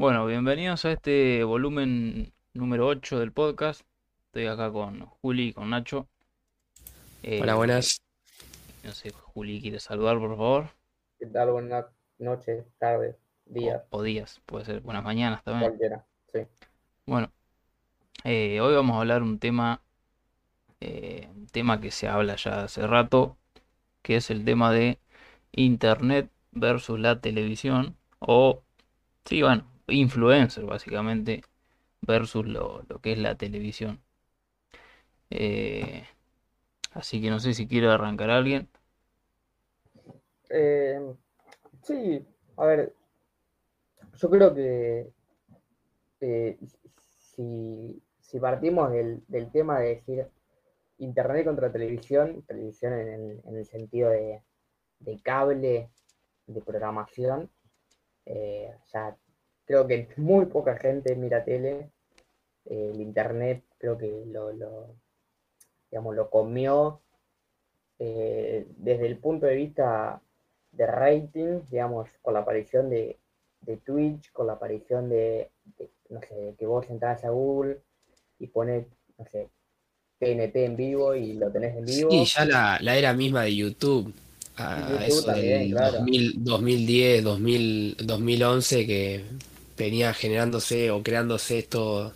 Bueno, bienvenidos a este volumen número 8 del podcast. Estoy acá con Juli y con Nacho. Hola, Eh, buenas. no sé, Juli quiere saludar, por favor. ¿Qué tal? Buenas noches, tardes, días, O, o días, puede ser. Buenas mañanas también. cualquiera. Sí. Bueno, eh, hoy vamos a hablar un tema, eh, un tema que se habla ya hace rato, que es el tema de Internet versus la televisión. O, sí, bueno, influencer básicamente versus lo, lo que es la televisión. Eh, así que no sé si quiere arrancar alguien. Eh, sí, a ver, yo creo que si, si partimos del, del tema de decir Internet contra televisión, televisión en el, en el sentido de, de cable, de programación, eh, sea, creo que muy poca gente mira tele. Eh, el Internet creo que lo, lo, digamos, lo comió eh, desde el punto de vista de rating, digamos, con la aparición de, de Twitch, con la aparición de, de, no sé, que vos entras a Google y pones, no sé, TNT en vivo y lo tenés en vivo. Sí, ya la, la era misma de YouTube, a YouTube eso también, del claro. 2000, 2010, 2000, 2011, que venía generándose o creándose esto,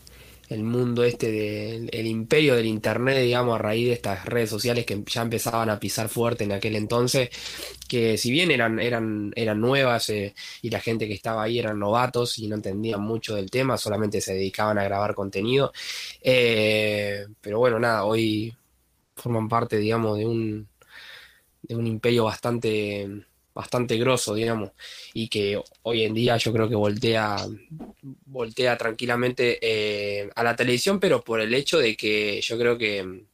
el mundo este del el imperio del Internet, digamos, a raíz de estas redes sociales que ya empezaban a pisar fuerte en aquel entonces, que si bien eran, eran, eran nuevas eh, y la gente que estaba ahí eran novatos y no entendían mucho del tema, solamente se dedicaban a grabar contenido, eh, pero bueno, nada, hoy forman parte, digamos, de un, de un imperio bastante, bastante grosso, digamos, y que hoy en día yo creo que voltea, voltea tranquilamente eh, a la televisión, pero por el hecho de que yo creo que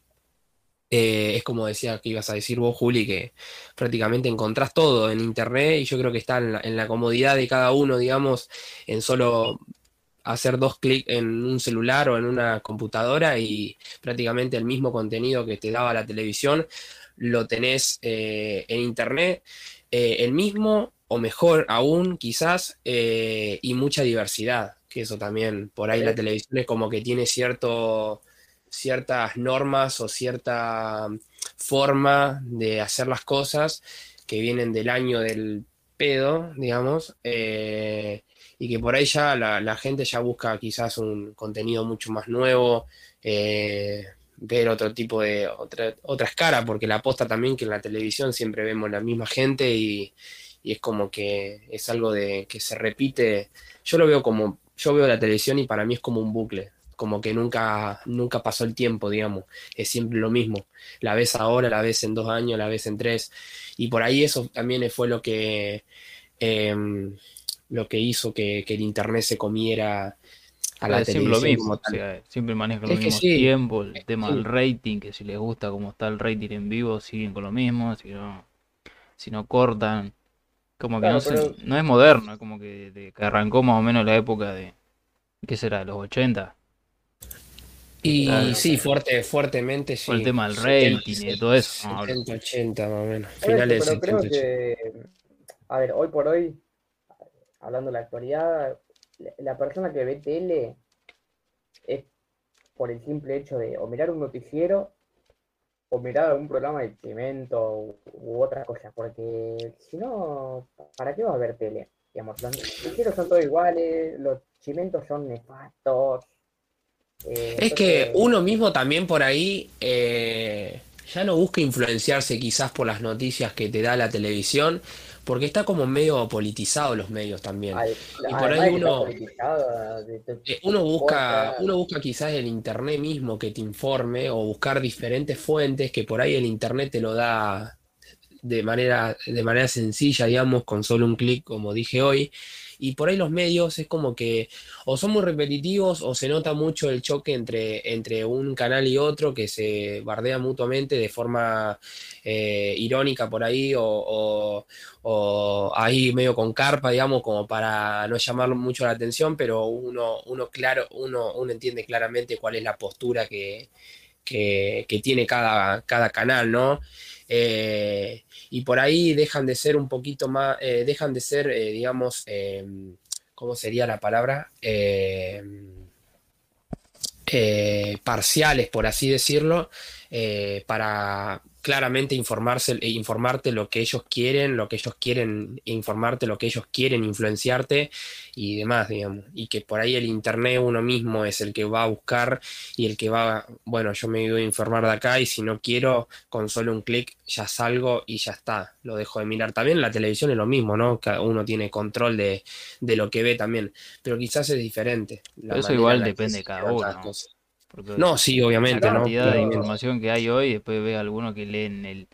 eh, es como decía que ibas a decir vos, Juli, que prácticamente encontrás todo en internet y yo creo que está en la, en la comodidad de cada uno, digamos, en solo hacer dos clics en un celular o en una computadora y prácticamente el mismo contenido que te daba la televisión lo tenés eh, en internet, eh, el mismo o mejor aún quizás eh, y mucha diversidad, que eso también, por ahí la televisión es como que tiene cierto, ciertas normas o cierta forma de hacer las cosas que vienen del año del pedo, digamos, eh, y que por ahí ya la, la gente ya busca quizás un contenido mucho más nuevo, eh, ver otro tipo de, otra, otras caras, porque la aposta también que en la televisión siempre vemos la misma gente y, y es como que es algo de que se repite. Yo lo veo como, yo veo la televisión y para mí es como un bucle, como que nunca, nunca pasó el tiempo, digamos, es siempre lo mismo. La ves ahora, la ves en dos años, la ves en tres, y por ahí eso también fue lo que, em, lo que hizo que, que el internet se comiera a la siempre lo mismo, como o sea, siempre manejan los Es mismos sí, tiempos, el es tema del sí. rating, que si les gusta cómo está el rating en vivo, siguen con lo mismo, si no, si no cortan, como que no se, es moderno, es como que, de- que arrancó más o menos la época de, ¿qué será? Los 80, Y Claro. sí, fuerte, fuertemente por el sí. tema del 70, rating y de todo eso, no hablo. 70, 80 más o menos. eso, Finales de pero creo 70, 80. que, a ver, hoy por hoy, hablando de la actualidad, la, persona que ve tele es por el simple hecho de o mirar un noticiero o mirar algún programa de cemento u, u otra cosa, porque si no, ¿para qué vas a ver tele? Digamos, los noticieros son todos iguales, los chimentos son nefastos. eh, Es que uno mismo también por ahí eh, ya no busca influenciarse quizás por las noticias que te da la televisión, porque está como medio politizado los medios también. al- Y por ahí uno, eh, uno busca, uno busca quizás el internet mismo que te informe o buscar diferentes fuentes que por ahí el internet te lo da de manera, de manera sencilla, digamos, con solo un clic, como dije hoy. Y por ahí los medios es como que o son muy repetitivos o se nota mucho el choque entre, entre un canal y otro que se bardea mutuamente de forma eh, irónica por ahí o, ahí medio con carpa, digamos, como para no llamar mucho la atención, pero uno, uno claro, uno, uno entiende claramente cuál es la postura que, que, que tiene cada, cada canal, ¿no? Eh, y por ahí dejan de ser un poquito más, eh, dejan de ser, eh, digamos, ¿cómo sería la palabra? Parciales, por así decirlo, para claramente informarse, e informarte lo que ellos quieren, lo que ellos quieren informarte, lo que ellos quieren influenciarte y demás, digamos. Y que por ahí el internet uno mismo es el que va a buscar y el que va, bueno, yo me voy a informar de acá y si no quiero, con solo un clic ya salgo y ya está, lo dejo de mirar. También la televisión es lo mismo, ¿no? Cada uno tiene control de, lo que ve también, pero quizás es diferente. eso igual depende de cada uno. No, sí, obviamente, la cantidad de información que hay hoy, después ve alguno que leen el,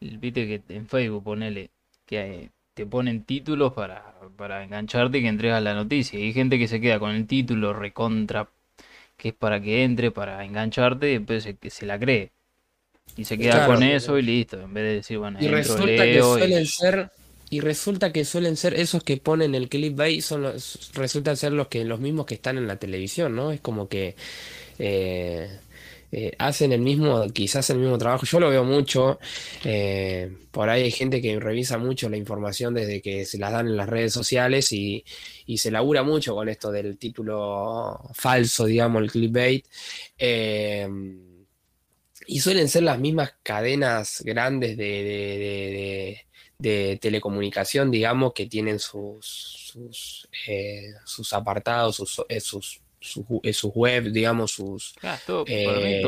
el viste que en Facebook ponele que te ponen títulos para, para engancharte y que entregas la noticia. Y hay gente que se queda con el título recontra, que es para que entre, para engancharte, y después se, se la cree. Y se queda con eso y listo, en vez de decir, bueno, y resulta que suelen ser y resulta que suelen ser esos que ponen el clickbait son los, resultan ser los que los mismos que están en la televisión, ¿no? Es como que eh, eh, hacen el mismo, quizás el mismo trabajo. Yo lo veo mucho. Eh, por ahí hay gente que revisa mucho la información desde que se las dan en las redes sociales y, se labura mucho con esto del título falso, digamos, el clickbait. y suelen ser las mismas cadenas grandes de, telecomunicación, digamos, que tienen sus, sus, apartados, sus su, eh, sus web, digamos, sus eh,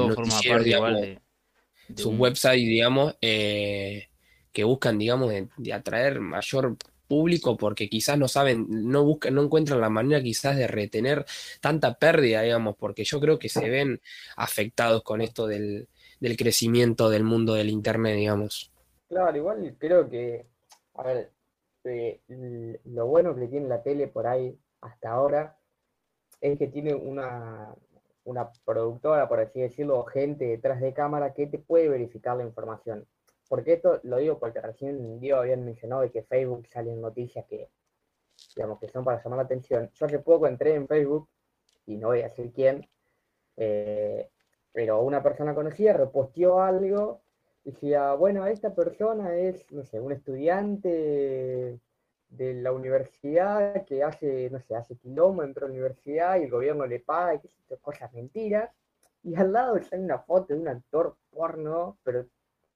sus websites, digamos, eh, que buscan, digamos, de, atraer mayor público porque quizás no saben, no buscan, no encuentran la manera quizás de retener tanta pérdida, digamos, porque yo creo que se ven afectados con esto del, del crecimiento del mundo del internet, digamos. Claro, igual creo que, a ver, lo bueno que tiene la tele por ahí hasta ahora es que tiene una, una productora, por así decirlo, o gente detrás de cámara que te puede verificar la información. Porque esto lo digo porque recién Diego habían mencionado de que Facebook salen noticias que, digamos, que son para llamar la atención. Yo hace poco entré en Facebook, y no voy a decir quién, eh, pero una persona conocida reposteó algo y decía, bueno, esta persona es, no sé, un estudiante de la universidad que hace, no sé, hace quilombo dentro de la universidad y el gobierno le paga y qué sé, cosas mentiras. Y al lado está una foto de un actor porno, pero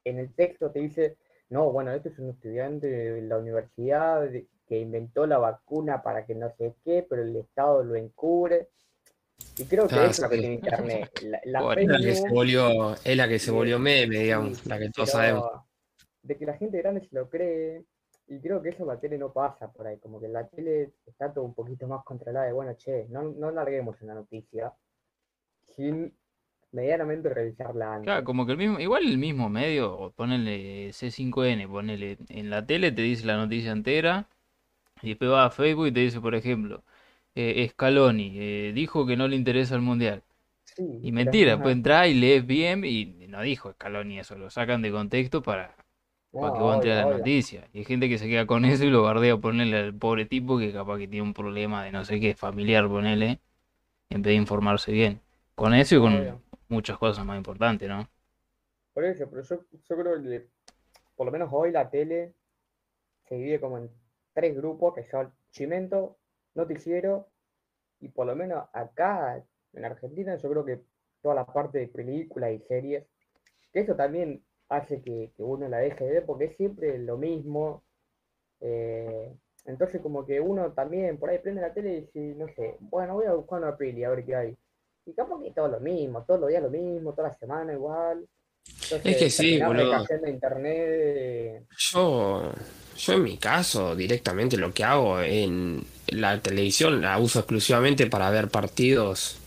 en el texto te dice, no, bueno, este es un estudiante de la universidad que inventó la vacuna para que no sé qué, pero el Estado lo encubre. Y creo que ah, es lo que tiene Internet. La, es, la que se volvió, es la que se volvió meme, digamos, la que todos sabemos. De que la gente grande se lo cree, y creo que eso en la tele no pasa por ahí, como que en la tele está todo un poquito más controlado de, bueno, che, no, no larguemos una noticia sin medianamente revisarla antes. Claro, como que el mismo, igual el mismo medio, ponele C5N, ponele en la tele te dice la noticia entera y después va a Facebook y te dice, por ejemplo, eh, Scaloni eh, dijo que no le interesa el mundial. y mentira, pues entra y lees bien y no dijo Scaloni eso, lo sacan de contexto para para que vos entres a la noticia. Y hay gente que se queda con eso y lo bardea ponerle al pobre tipo que capaz que tiene un problema de no sé qué, familiar, ponele, en vez de informarse bien. Con eso y con muchas cosas más importantes, ¿no? Por eso, pero yo, creo que por lo menos hoy la tele se divide como en tres grupos, que son Chimento, Noticiero, y por lo menos acá en Argentina yo creo que toda la parte de películas y series, que eso también hace que, uno la deje de ver porque es siempre lo mismo. Eh, entonces como que uno también por ahí prende la tele y dice, no sé, bueno, voy a buscar una peli a ver qué hay. Y capaz que todo lo mismo, todos los días lo mismo, toda la semana igual. es que sí, boludo. internet. Yo, yo en mi caso, directamente lo que hago en la televisión la uso exclusivamente para ver partidos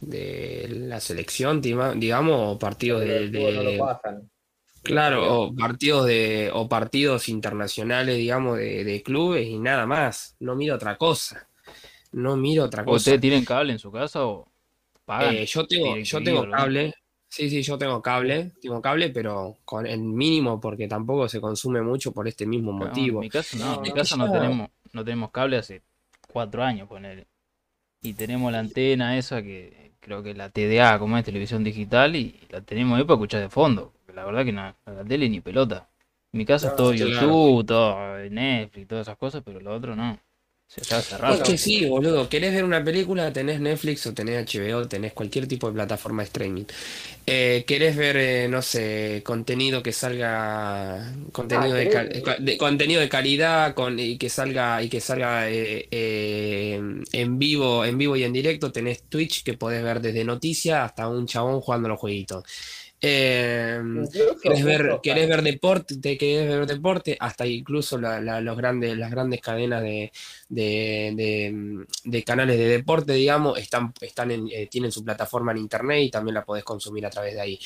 de la selección, digamos, o partidos de, Claro, o partidos de, o partidos internacionales, digamos, de, clubes y nada más. No miro otra cosa. No miro otra cosa. ¿Ustedes tienen cable en su casa o pagan? Eh, yo tengo, yo tengo cable. Sí, sí, yo tengo cable, tengo cable, pero con el mínimo porque tampoco se consume mucho por este mismo motivo. en mi casa no, en mi casa no tenemos, no tenemos cable hace cuatro años, poner. Y tenemos la antena esa que creo que la TDA, como es televisión digital, y la tenemos ahí para escuchar de fondo la verdad que no, la tele ni pelota. En mi casa es todo YouTube, todo Netflix, todas esas cosas, pero lo otro no. Es que sí, boludo. ¿Querés ver una película? Tenés Netflix o tenés HBO, tenés cualquier tipo de plataforma de streaming. Eh, ¿Querés ver, eh, no sé, contenido que salga, contenido Ah, de, querés, de- contenido de calidad con, y que salga y que salga eh, eh, en vivo, en vivo y en directo? Tenés Twitch que podés ver desde noticias hasta un chabón jugando los jueguitos. Eh, ¿querés ver, querés ver deporte? ¿Te querés ver deporte? Hasta incluso la- la- los grandes, las grandes cadenas de, de, de- de canales de deporte, digamos, están, están en, eh, tienen su plataforma en internet y también la podés consumir a través de ahí.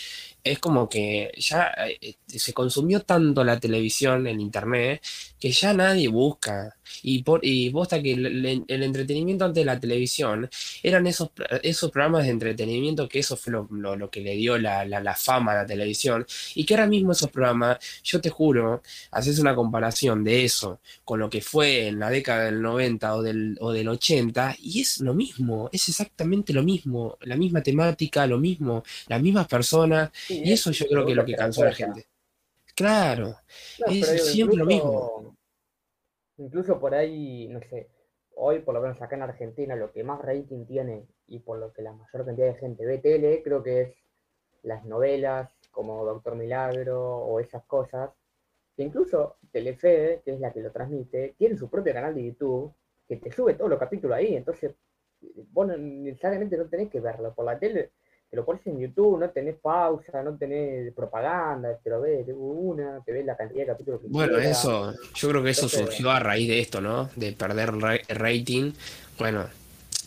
Es como que ya eh, se consumió tanto la televisión, el internet, que ya nadie busca. Y, por, y posta que el, el- entretenimiento ante la televisión eran esos, esos programas de entretenimiento que eso fue lo, lo- lo que le dio la, la- la fama a la televisión. Y que ahora mismo esos programas, yo te juro, haces una comparación de eso con lo que fue en la década del 90 o del, o del 80, y es lo mismo, es exactamente lo mismo, la misma temática, lo mismo, las mismas personas, sí, y es- eso yo creo que es lo que cansó a la gente. Claro, No, es siempre lo mismo. incluso, incluso por ahí, no sé, hoy por lo menos acá en Argentina lo que más rating tiene y por lo que la mayor cantidad de gente ve tele, creo que es las novelas como Doctor Milagro o esas cosas, que incluso Telefe, que es la que lo transmite, tiene su propio canal de YouTube que te sube todos los capítulos ahí, entonces vos no- necesariamente no tenés que verlo por la tele, te lo pones en YouTube, no tenés pausa, no tenés propaganda, te lo ves de una, te ves la cantidad de capítulos que Bueno, quieras. eso, yo creo que eso Entonces- surgió a raíz de esto, ¿no? De perder ra- rating. Bueno,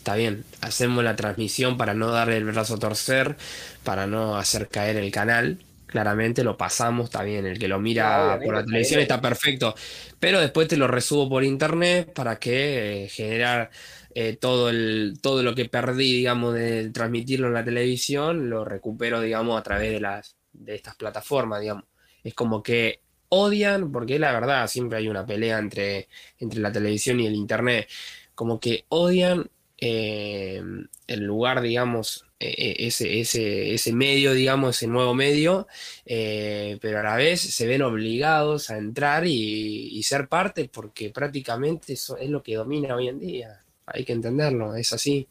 está bien, hacemos la transmisión para no darle el brazo a torcer, para no hacer caer el canal. Claramente lo pasamos, está bien, el que lo mira por la televisión está está perfecto, pero después te lo resubo por internet para que eh, generar eh, todo el, todo lo que perdí, digamos, de transmitirlo en la televisión, lo recupero, digamos, a través de las, de estas plataformas, digamos. Es como que odian, porque la verdad, siempre hay una pelea entre, entre la televisión y el internet, como que odian eh, el lugar, digamos, eh, eh, ese, ese, ese medio, digamos, ese nuevo medio, eh, pero a la vez se ven obligados a entrar y, y ser parte porque prácticamente eso es lo que domina hoy en día. Hay que entenderlo, es así.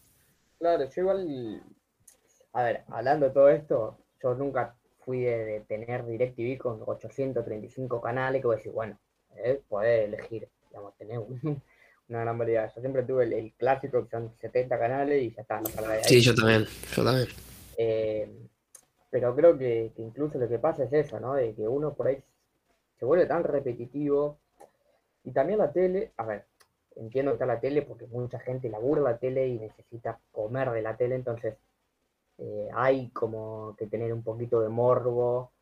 Claro, yo igual, a ver, hablando de todo esto, yo nunca fui de, de tener DirecTV con 835 canales, que voy a decir, bueno, eh, podés elegir, digamos, tener un- una gran variedad. Yo siempre tuve el, el clásico, que son 70 canales y ya está. Sí, yo también, yo también. Eh, pero creo que, que incluso lo que pasa es eso, ¿no? De que uno por ahí se vuelve tan repetitivo. Y también la tele, a ver, entiendo que está la tele porque mucha gente labura la tele y necesita comer de la tele, entonces eh, hay como que tener un poquito de morbo,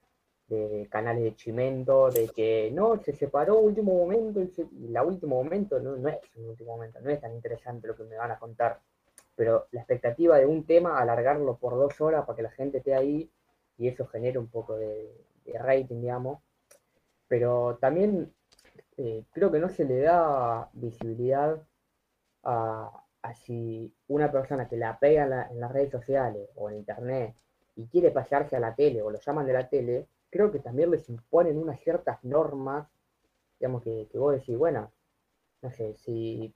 de canales de chimento, de que no, se separó último momento y, se- la último momento no, no es un último momento, no es tan interesante lo que me van a contar pero la expectativa de un tema, alargarlo por dos horas para que la gente esté ahí y eso genere un poco de, rating, digamos. Pero también eh, creo que no se le da visibilidad a, a si una persona que la pega en, la- en las redes sociales o en internet y quiere pasarse a la tele o lo llaman de la tele, creo que también les imponen unas ciertas normas, digamos que, que vos decís, bueno, no sé, si,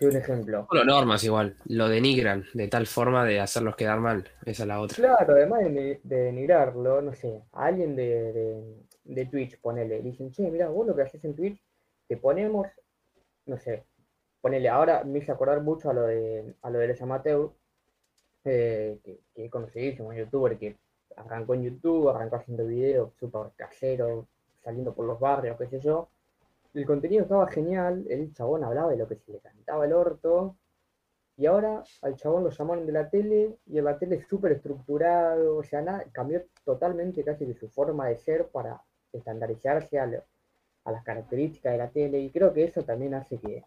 un ejemplo. Bueno, normas igual, lo denigran de tal forma de hacerlos quedar mal, esa es la otra. Claro, además de, ni- de denigrarlo, no sé, a alguien de, de, de Twitch, ponele, dicen, che, mira, vos lo que haces en Twitch, te ponemos, no sé, ponele, ahora me hice acordar mucho a lo de, a lo de Les Amateur, eh, que, que es conocidísimo, un youtuber que arrancó en YouTube, arrancó haciendo videos súper casero, saliendo por los barrios, qué sé yo. El contenido estaba genial, el chabón hablaba de lo que se le cantaba el orto, y ahora al chabón lo llamaron de la tele y en la tele es súper estructurado, o sea, nada, cambió totalmente casi que su forma de ser para estandarizarse a, lo- a las características de la tele y creo que eso también hace que,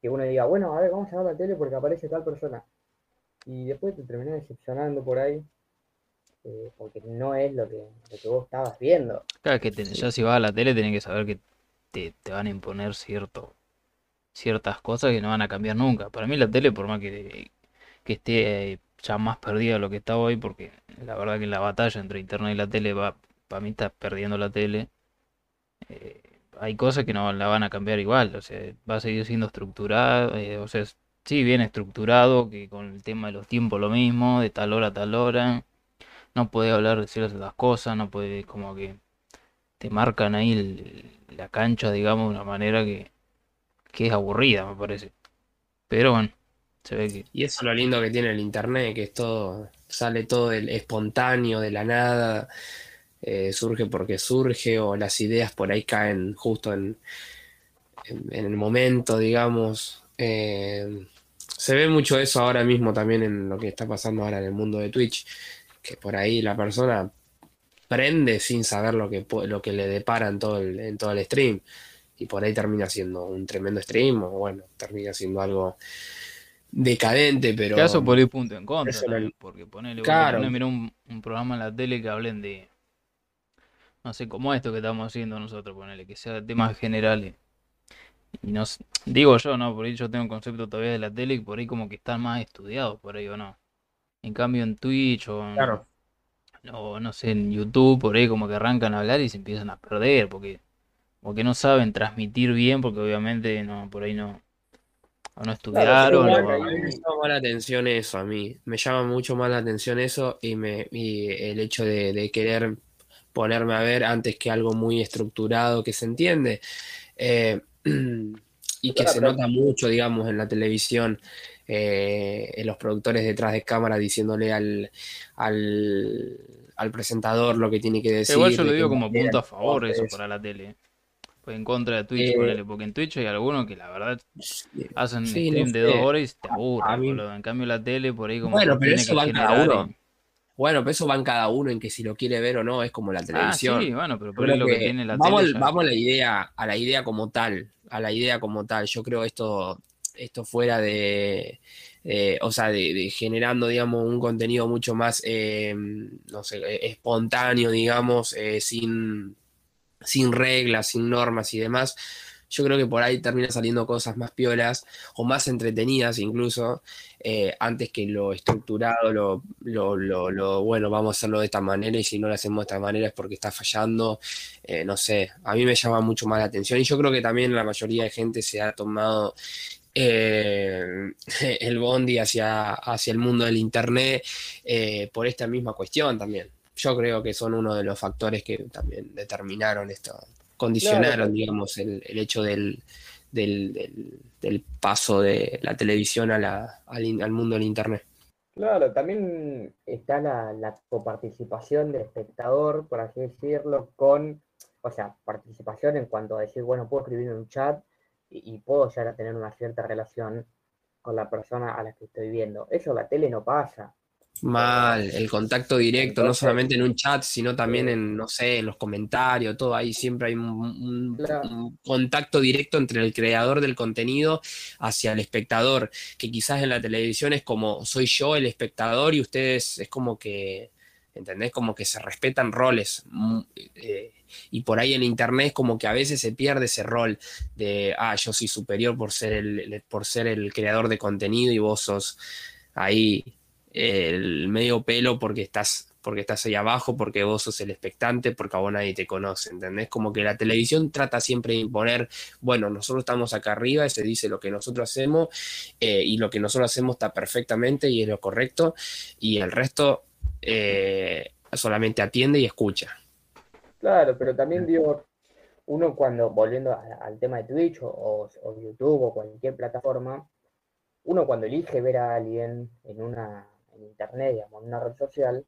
que uno diga, bueno, a ver, vamos a ver la tele porque aparece tal persona. Y después te terminás decepcionando por ahí, eh, porque no es lo que, lo que vos estabas viendo. Claro, que te- ya si vas a la tele tenés que saber que te, te van a imponer cierto, ciertas cosas que no van a cambiar nunca. Para mí la tele, por más que, que esté eh, ya más perdida de lo que está hoy, porque la verdad que la batalla entre internet y la tele va, para mí está perdiendo la tele. eh, hay cosas que no la van a cambiar igual, o sea, va a seguir siendo estructurado, eh, o sea, sí, bien estructurado, que con el tema de los tiempos lo mismo, de tal hora a tal hora, no puede hablar de ciertas cosas, no puede, como que te marcan ahí la cancha, digamos, de una manera que, que es aburrida, me parece. Pero bueno, se ve que... Y eso es lo lindo que tiene el internet, que es todo, sale todo el espontáneo, de la nada, eh, surge porque surge, o las ideas por ahí caen justo en, en, el momento, digamos. Eh, se ve mucho eso ahora mismo también en lo que está pasando ahora en el mundo de Twitch, que por ahí la persona prende sin saber lo que, lo que le depara en todo, el, en todo el stream. Y por ahí termina siendo un tremendo stream, o bueno, termina siendo algo decadente, pero. Caso por ir punto en contra, porque ponele, claro. un, un, programa en la tele que hablen de. No sé, como esto que estamos haciendo nosotros, ponele, que sea temas generales. Y no digo yo, ¿no? Por ahí yo tengo un concepto todavía de la tele y por ahí como que están más estudiados, por ahí o no. En cambio en Twitch o en, no sé, en YouTube, por ahí como que arrancan a hablar y se empiezan a perder, porque, porque no saben transmitir bien, porque obviamente no, por ahí no, o no estudiaron. A mí me llama la atención eso, a mí. Me llama mucho más la atención eso y, me, y el hecho de, querer ponerme a ver antes que algo muy estructurado que se entiende. Eh, y que se nota mucho, digamos, en la televisión, eh, los productores detrás de cámara diciéndole al, al, presentador lo que tiene que decir. Igual yo lo digo como punto a favor eso para la tele. Pues en contra de Twitch, eh, porque en Twitch hay algunos que la verdad hacen stream de dos horas y te aburren, En cambio la tele por ahí como bueno, pero eso va cada uno. Bueno, pero eso va en cada uno en que si lo quiere ver o no, es como la ah, televisión. sí, bueno, pero por ahí lo que, tiene la vamos, Vamos a la idea, a la idea como tal, a la idea como tal. Yo creo esto, esto fuera de, o sea, de, generando, digamos, un contenido mucho más, eh, no sé, espontáneo, digamos, eh, sin, sin reglas, sin normas y demás yo creo que por ahí termina saliendo cosas más piolas o más entretenidas incluso, eh, antes que lo estructurado, lo, lo, lo, bueno, vamos a hacerlo de esta manera y si no lo hacemos de esta manera es porque está fallando, eh, no sé, a mí me llama mucho más la atención y yo creo que también la mayoría de gente se ha tomado eh, el bondi hacia, hacia el mundo del Internet por esta misma cuestión también. Yo creo que son uno de los factores que también determinaron esto, condicionaron, digamos, el, hecho del, del, paso de la televisión a la, al, mundo del Internet. Claro, también está la, la, coparticipación del espectador, por así decirlo, con, o sea, participación en cuanto a decir, bueno, puedo escribir en un chat y, y puedo llegar a tener una cierta relación con la persona a la que estoy viendo. Eso la tele no pasa. Mal, el contacto directo, no solamente en un chat, sino también en, no sé, en los comentarios, todo ahí siempre hay un, contacto directo entre el creador del contenido hacia el espectador, que quizás en la televisión es como soy yo el espectador y ustedes es como que, ¿entendés? Como que se respetan roles. Mm, eh, y por ahí en internet es como que a veces se pierde ese rol de, ah, yo soy superior por ser el, por ser el creador de contenido y vos sos ahí el medio pelo porque estás porque estás ahí abajo, porque vos sos el expectante, porque a vos nadie te conoce, ¿entendés? Como que la televisión trata siempre de imponer, bueno, nosotros estamos acá arriba se dice lo que nosotros hacemos eh, y lo que nosotros hacemos está perfectamente y es lo correcto y el resto eh, solamente atiende y escucha. Claro, pero también digo, uno cuando, volviendo al tema de Twitch o YouTube o cualquier plataforma, uno cuando elige ver a alguien en una internet, digamos, en una red social,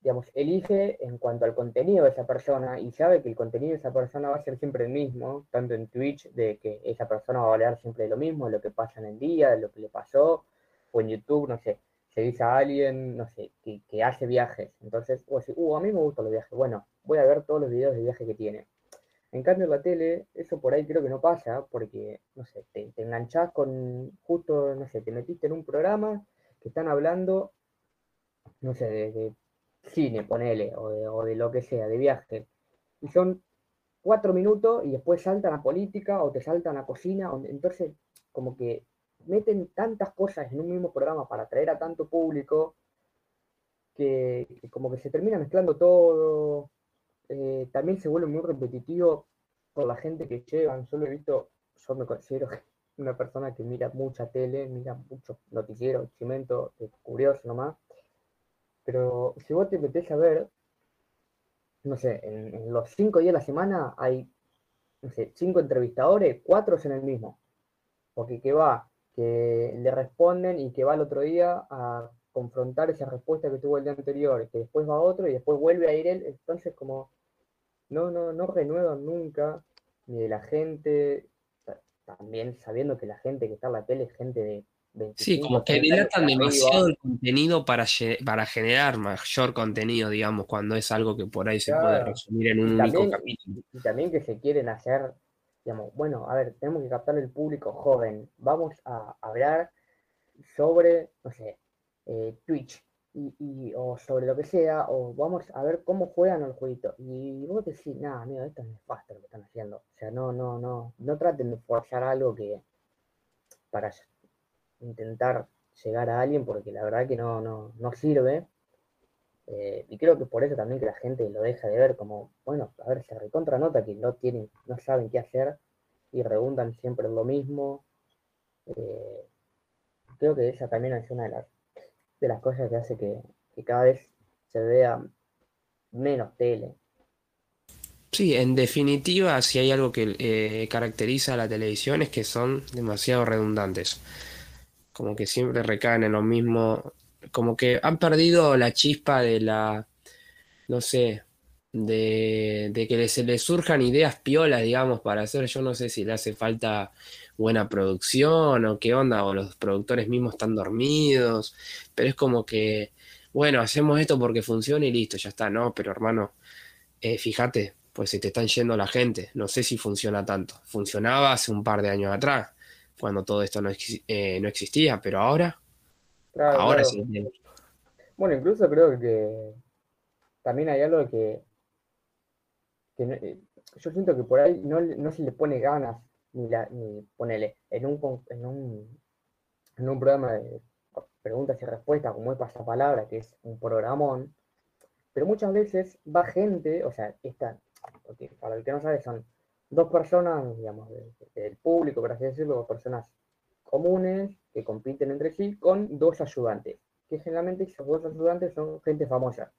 digamos, elige en cuanto al contenido de esa persona y sabe que el contenido de esa persona va a ser siempre el mismo, tanto en Twitch, de que esa persona va a hablar siempre de lo mismo, de lo que pasa en el día, de lo que le pasó, o en YouTube, no sé, se dice a alguien, no sé, que, hace viajes, entonces, o decir, uh, a mí me gustan los viajes, bueno, voy a ver todos los videos de viaje que tiene. En cambio, en la tele, eso por ahí creo que no pasa, porque, no sé, te, te enganchás con, justo, no sé, te metiste en un programa que están hablando, no sé, de, cine, ponele, o de, lo que sea, de viaje. Y son cuatro minutos y después saltan a política o te saltan a cocina. Entonces, como que meten tantas cosas en un mismo programa para atraer a tanto público que, como que se termina mezclando todo. Eh, también se vuelve muy repetitivo por la gente que llegan. Yo he visto, yo me considero una persona que mira mucha tele, mira mucho noticiero, chimento, curioso nomás. Pero si vos te metés a ver, no sé, en, los cinco días de la semana hay, no sé, cinco entrevistadores, cuatro en el mismo. Porque que va, que le responden y que va el otro día a confrontar esa respuesta que tuvo el día anterior, que después va otro y después vuelve a ir él. Entonces como no, no, no renuevan nunca, ni de la gente, también sabiendo que la gente que está en la tele es gente de Sí, como que dilatan demasiado el contenido para, para generar mayor contenido, digamos, cuando es algo que por ahí se puede resumir en un único capítulo. Y también que se quieren hacer, bueno, a ver, tenemos que captar el público joven, vamos a hablar sobre, no sé, eh, Twitch, y, o sobre lo que sea, o vamos a ver cómo juegan el jueguito. Y vos decís, nada, mira, esto es nefasto lo que están haciendo. O sea, no, no, no, no traten de forzar algo que para intentar llegar a alguien, porque la verdad que no, no, no sirve. Eh, y creo que por eso también que la gente lo deja de ver como, bueno, a ver, se recontra nota que no tienen, no saben qué hacer y redundan siempre lo mismo. Eh, creo que esa también es una de las, de las cosas que hace que, cada vez se vea menos tele. Sí, en definitiva, si hay algo que eh, caracteriza a la televisión es que son demasiado redundantes como que siempre recaen en lo mismo, como que han perdido la chispa de la, no sé, de, que se les surjan ideas piolas, digamos, para hacer, yo no sé si le hace falta buena producción o qué onda, o los productores mismos están dormidos, pero es como que, bueno, hacemos esto porque funciona y listo, ya está, no, pero hermano, eh, fíjate, pues se te están yendo la gente, no sé si funciona tanto, funcionaba hace un par de años atrás, cuando todo esto no, eh, no existía, pero ahora, ahora sí. Bueno, incluso creo que también hay algo que, yo siento que por ahí no, se le pone ganas, ni, la, ni ponele, en un, en un, en un programa de preguntas y respuestas como es Pasapalabra, que es un programón, pero muchas veces va gente, o sea, esta, para el que no sabe son dos personas, digamos, del público, por así decirlo, dos personas comunes que compiten entre sí con dos ayudantes, que generalmente esos dos ayudantes son gente famosa.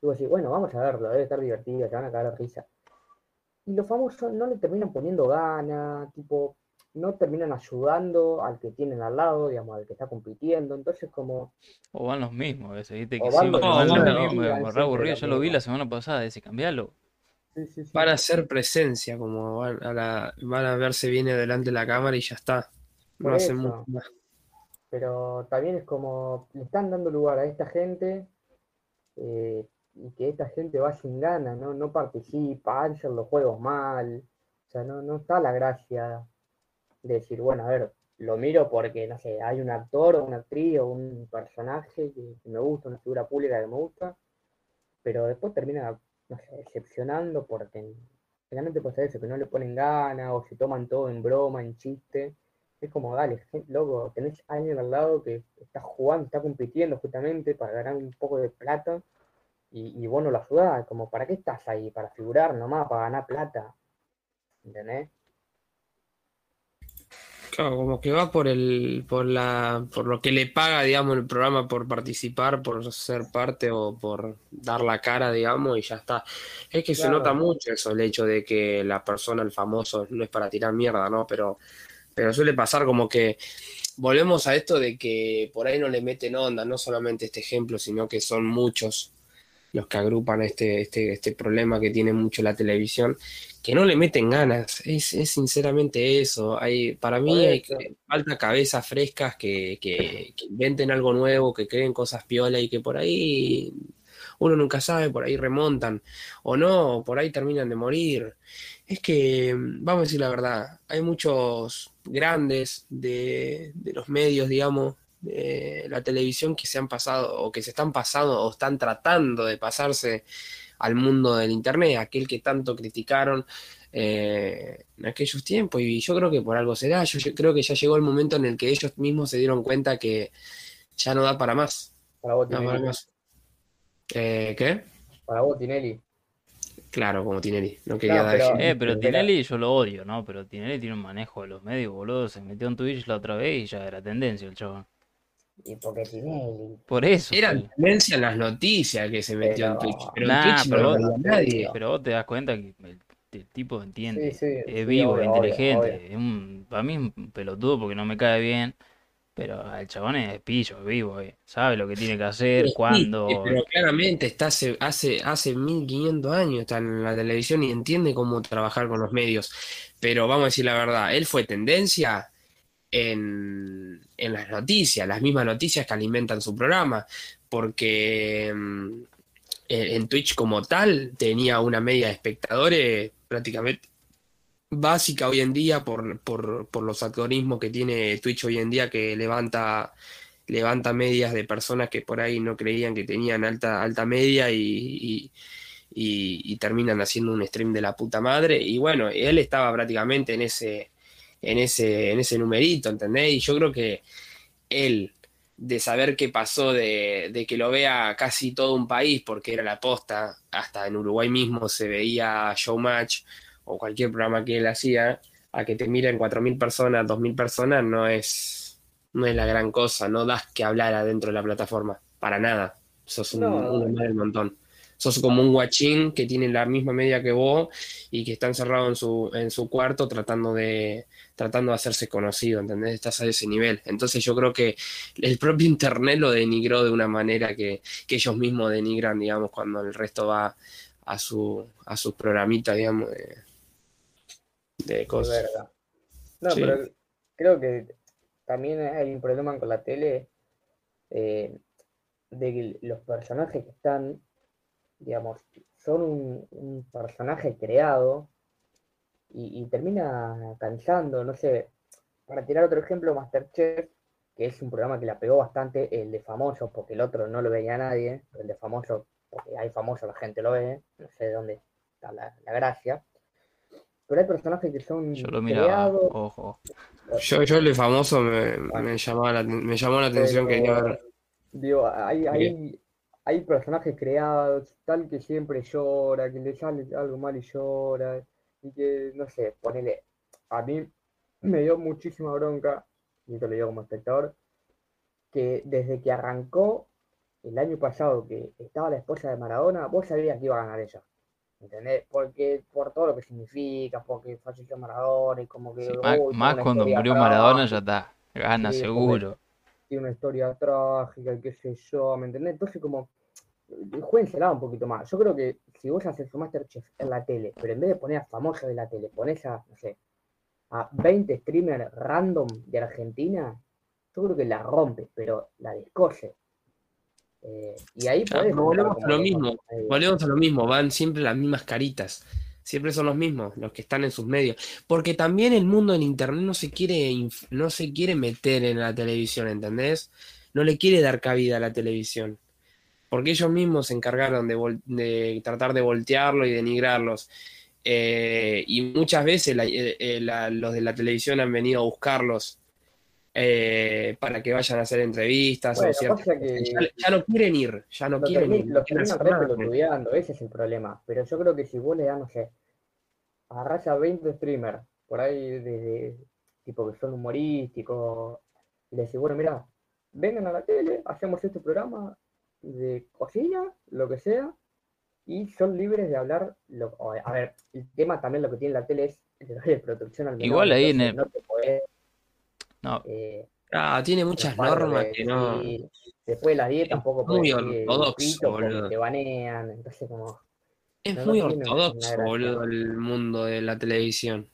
Y vos decís, bueno, vamos a verlo, debe estar divertido, se van a caer de risa. Y los famosos no le terminan poniendo gana, tipo, no terminan ayudando al que tienen al lado, digamos, al que está compitiendo. Entonces, como. O van los mismos, ¿ves? ¿viste? Que siempre van los mismos. aburrido, yo lo vi la semana pasada, ese cambiarlo. Para hacer presencia, como van a, van a verse viene delante de la cámara y ya está. No mucho más. Pero también es como le están dando lugar a esta gente eh, y que esta gente va sin ganas, ¿no? No participa, hacen los juegos mal. O sea, no, no está la gracia de decir, bueno, a ver, lo miro porque, no sé, hay un actor o una actriz o un personaje que, que me gusta, una figura pública que me gusta, pero después termina no sé, decepcionando porque realmente pasa eso, que no le ponen ganas o se toman todo en broma, en chiste. Es como, dale, loco, tenés a alguien al lado que está jugando, está compitiendo justamente para ganar un poco de plata y, y vos no lo ayudás, como, ¿para qué estás ahí? Para figurar nomás, para ganar plata. ¿Entendés? como que va por el, por la, por lo que le paga, digamos, el programa por participar, por ser parte o por dar la cara, digamos, y ya está. Es que se nota mucho eso, el hecho de que la persona, el famoso, no es para tirar mierda, ¿no? Pero, pero suele pasar como que volvemos a esto de que por ahí no le meten onda, no solamente este ejemplo, sino que son muchos los que agrupan este, este, este problema que tiene mucho la televisión, que no le meten ganas. Es, sinceramente eso. Hay, para mí hay falta cabezas frescas que, que, inventen algo nuevo, que creen cosas piola y que por ahí uno nunca sabe, por ahí remontan o no, por ahí terminan de morir. Es que, vamos a decir la verdad, hay muchos grandes de, de los medios, digamos, de la televisión que se han pasado o que se están pasando o están tratando de pasarse al mundo del Internet, aquel que tanto criticaron eh, en aquellos tiempos. Y yo creo que por algo será, yo, creo que ya llegó el momento en el que ellos mismos se dieron cuenta que ya no da para más. Para vos, eh, ¿Qué? Para vos, Tinelli. Claro, como Tinelli. No quería No, dar pero-. Eh, pero Tinelli yo lo odio, ¿no? Pero Tinelli tiene un manejo de los medios, boludo. Se metió en Twitch la otra vez y ya era tendencia el chabón. Y porque Tinelli. Por eso. Era fue. tendencia en las noticias que se metió en Twitch. Pero en Twitch no pero lo vos- nadie. Pero vos te das cuenta que el, el tipo entiende. Sí, sí, es sí, vivo, obvio, es obvio, inteligente. obvio. Es un, para mí es un pelotudo porque no me cae bien. Pero el chabón es pillo, vivo. eh. Sabe lo que tiene que hacer, Sí, cuándo. pero claramente está hace, hace, hace 1500 años está en la televisión y entiende cómo trabajar con los medios. Pero vamos a decir la verdad, él fue tendencia en, en las noticias, las mismas noticias que alimentan su programa, porque mm, en, en Twitch como tal tenía una media de espectadores prácticamente básica hoy en día por, por, por los algoritmos que tiene Twitch hoy en día que levanta levanta medias de personas que por ahí no creían que tenían alta, alta media y, y, terminan haciendo un stream de la puta madre. Y bueno, él estaba prácticamente en ese, en ese, en ese numerito, ¿entendés? Y yo creo que él, de saber qué pasó, de, de que lo vea casi todo un país, porque era la posta, hasta en Uruguay mismo se veía Showmatch o cualquier programa que él hacía, a que te miren 4.000 personas, 2.000 personas, no es, no es la gran cosa, no das que hablar adentro de la plataforma, para nada. Sos un, No. más del montón. Sos como un guachín que tiene la misma media que vos y que está encerrado en su, en su cuarto tratando de, tratando de hacerse conocido, ¿entendés? Estás a ese nivel. Entonces yo creo que el propio Internet lo denigró de una manera que, que ellos mismos denigran, digamos, cuando el resto va a su, a sus programitas, digamos, de, Es cosas. verdad. No, Sí. pero creo que también hay un problema con la tele eh, de que los personajes que están, digamos, son un, un personaje creado y, y termina cansando, no sé, para tirar otro ejemplo, Masterchef, que es un programa que la pegó bastante, el de famosos, porque el otro no lo veía nadie, pero el de famosos, porque hay famosos, la gente lo ve, no sé de dónde está la, la gracia. Pero hay personajes que son Yo lo miraba, creados, ojo. Yo, yo el famoso me, me llamaba la, me llamó la atención, Pero, quería ver. Digo, hay, hay, hay personajes creados, tal que siempre llora, que le sale algo mal y llora, y que, no sé, ponele, a mí me dio muchísima bronca, y te lo digo como espectador, que desde que arrancó el año pasado que estaba la esposa de Maradona, vos sabías que iba a ganar ella. ¿Entendés? Porque por todo lo que significa, porque falleció Maradona y como que Sí, uy, más, cuando murió Maradona ya está. Gana Sí, seguro. tiene una historia trágica y qué sé yo, ¿me entendés? Entonces como, juéguensela un poquito más. Yo creo que si vos haces un Masterchef en la tele, pero en vez de poner a famosos de la tele, pones a, no sé, a 20 streamers random de Argentina, yo creo que la rompe, pero la descoce. Eh, y ahí volvemos a lo mismo. Volvemos a lo mismo, van siempre las mismas caritas. Siempre son los mismos, los que están en sus medios. Porque también el mundo en internet no se quiere, no se quiere meter en la televisión, ¿entendés? No le quiere dar cabida a la televisión. Porque ellos mismos se encargaron de, de tratar de voltearlo y denigrarlos. Eh, y muchas veces la- eh, eh, la- los de la televisión han venido a buscarlos eh, para que vayan a hacer entrevistas o Bueno, ciertas pasa cosas. que- Ya, ya no quieren ir, ya no Lo, quieren ir. no lo quieren terminan ese es el problema. Pero yo creo que si vos le das, no sé, agarrás a 20 streamers, por ahí de, de- tipo que son humorísticos, y le decís, bueno, mira, vengan a la tele, hacemos este programa de cocina, lo que sea, y son libres de hablar. Lo, o, a ver, el tema también lo que tiene la tele es el de producción al menor, Igual ahí en el- no te podés, No, eh, Ah, tiene muchas normas de que no. Después de las 10 Es tampoco muy ortodoxo, boludo. te banean, entonces como... Es No, muy ortodoxo, boludo, el mundo de la televisión.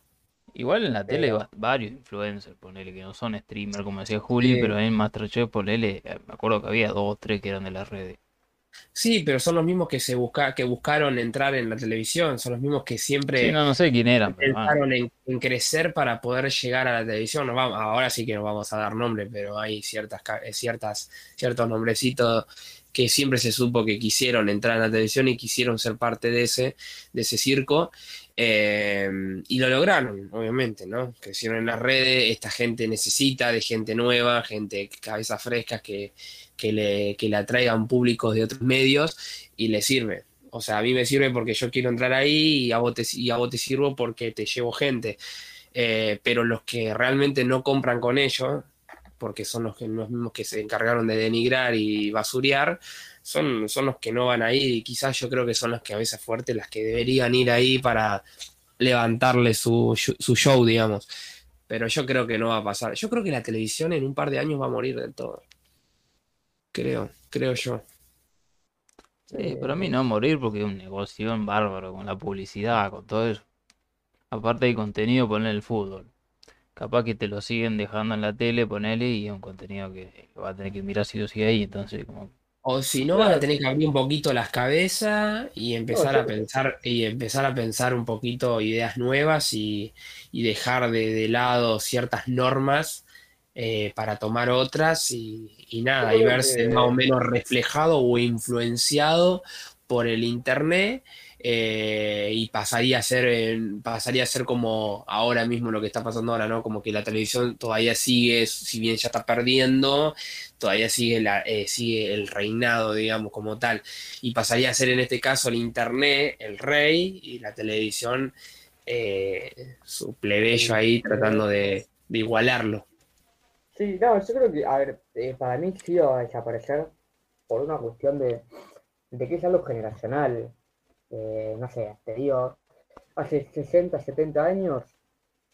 igual en la tele va- varios influencers, ponele, que no son streamers, como decía Juli, Sí. pero en Masterchef, ponele, eh, me acuerdo que había dos o tres que eran de las redes. Sí, pero son los mismos que se busca, que buscaron entrar en la televisión, son los mismos que siempre Sí, no, no sé quién eran, pero pensaron en, en crecer para poder llegar a la televisión. Nos vamos, ahora sí que nos vamos a dar nombre, pero hay ciertas, eh, ciertas, ciertos nombrecitos que siempre se supo que quisieron entrar en la televisión y quisieron ser parte de ese, de ese circo. eh, y lo lograron, obviamente, ¿no? Crecieron en las redes, esta gente necesita de gente nueva, gente, cabezas frescas que, que le, que le atraigan públicos de otros medios y le sirve. O sea, a mí me sirve porque yo quiero entrar ahí y a vos te, y a vos te sirvo porque te llevo gente. Eh, pero los que realmente no compran con ellos, porque son los, que, los mismos que se encargaron de denigrar y basurear, son, son los que no van a ir y quizás yo creo que son las que a veces fuertes las que deberían ir ahí para levantarle su, su show, digamos. Pero yo creo que no va a pasar. Yo creo que la televisión en un par de años va a morir del todo. Creo, creo yo. Sí, pero a mí no morir porque es un negocio bárbaro con la publicidad, con todo eso. Aparte hay contenido, poner el fútbol. Capaz que te lo siguen dejando en la tele, ponele, y es un contenido que va a tener que mirar si lo sigue ahí, entonces como... O si no, van a tener que abrir un poquito las cabezas y empezar a pensar, y empezar a pensar un poquito ideas nuevas y, dejar de, lado ciertas normas eh, para tomar otras y, y nada, y verse más o menos reflejado o influenciado por el internet eh, y pasaría a ser pasaría a ser como ahora mismo lo que está pasando ahora, ¿no? Como que la televisión todavía sigue, si bien ya está perdiendo, todavía sigue, la, eh, sigue el reinado, digamos, como tal. Y pasaría a ser en este caso el internet, el rey, y la televisión, eh, su plebeyo ahí tratando de, igualarlo. Sí, no, yo creo que, a ver, para mí sí va a desaparecer por una cuestión de, de que es algo generacional eh, no sé, te digo, hace 60, 70 años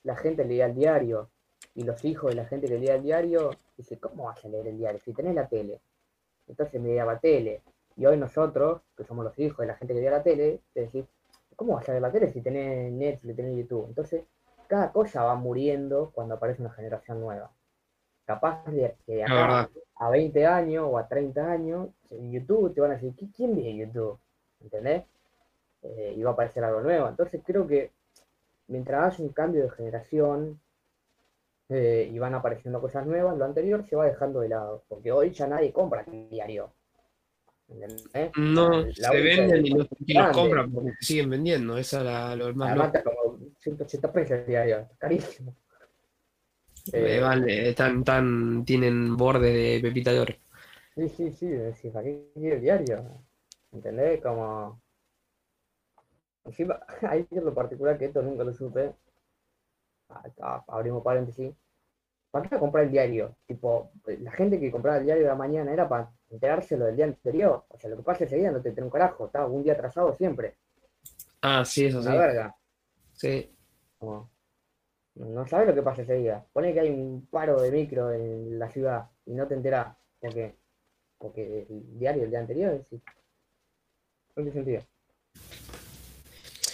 la gente leía el diario y los hijos de la gente que leía el diario, dice, ¿cómo vas a leer el diario? Si tenés la tele. Entonces me la tele. Y hoy nosotros, que somos los hijos de la gente que veía la tele, te decís, ¿cómo vas a ver la tele si tenés Netflix, tenés YouTube? Entonces, cada cosa va muriendo cuando aparece una generación nueva. Capaz de que acá a 20 años o a 30 años, en YouTube te van a decir, ¿quién ve YouTube? ¿Entendés? Eh, y va a aparecer algo nuevo. Entonces creo que mientras haya un cambio de generación eh, y van apareciendo cosas nuevas, lo anterior se va dejando de lado, porque hoy ya nadie compra diario. No, se venden y no los compran porque siguen vendiendo, esa es la, lo más Además, como 180 pesos el diario, carísimo. Eh, vale, están, tan, tienen borde de pepita de oro. Sí, sí, sí, decís, ¿para qué quiere el diario? ¿Entendés? Como Encima, hay lo particular que esto nunca lo supe. abrimos paréntesis. ¿Para qué comprar el diario? Tipo, la gente que compraba el diario de la mañana era para enterárselo del día anterior. O sea, lo que pasa ese día no te tiene un carajo. Estaba un día atrasado siempre. Ah, sí, eso sí. La verga. Sí. no sabes lo que pasa ese día. Pone que hay un paro de micro en la ciudad y no te enterás. ¿Por qué? Porque el diario del día anterior es... ¿En qué sentido?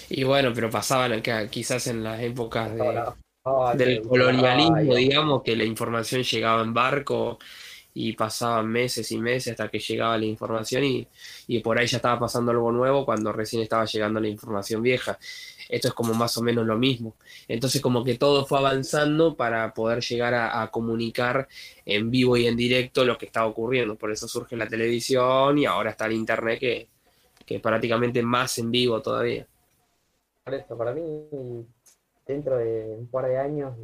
Y bueno, pero pasaban quizás en las épocas del colonialismo, digamos, que la información llegaba en barco y pasaban meses y meses hasta que llegaba la información y, por ahí ya estaba pasando algo nuevo cuando recién estaba llegando la información vieja. Esto es como más o menos lo mismo. Entonces como que todo fue avanzando para poder llegar a, comunicar en vivo y en directo lo que estaba ocurriendo. Por eso surge la televisión y ahora está el internet que, que es prácticamente más en vivo todavía esto, para mí, dentro de un par de años,